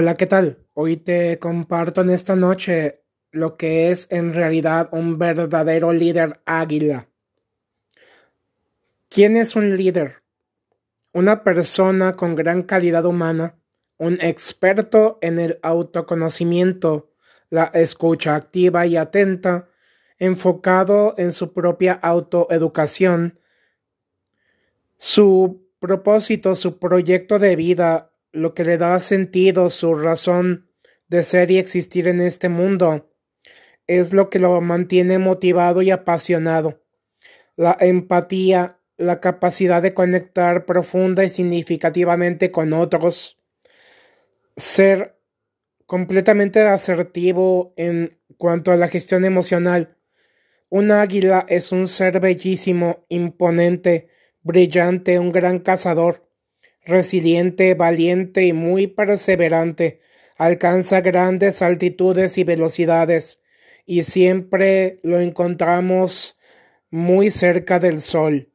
Hola, ¿qué tal? Hoy te comparto en esta noche lo que es en realidad un verdadero líder águila. ¿Quién es un líder? Una persona con gran calidad humana, un experto en el autoconocimiento, la escucha activa y atenta, enfocado en su propia autoeducación, su propósito, su proyecto de vida, lo que le da sentido, su razón de ser y existir en este mundo, es lo que lo mantiene motivado y apasionado. La empatía, la capacidad de conectar profunda y significativamente con otros, ser completamente asertivo en cuanto a la gestión emocional. Un águila es un ser bellísimo, imponente, brillante, un gran cazador resiliente, valiente y muy perseverante, alcanza grandes altitudes y velocidades, y siempre lo encontramos muy cerca del sol.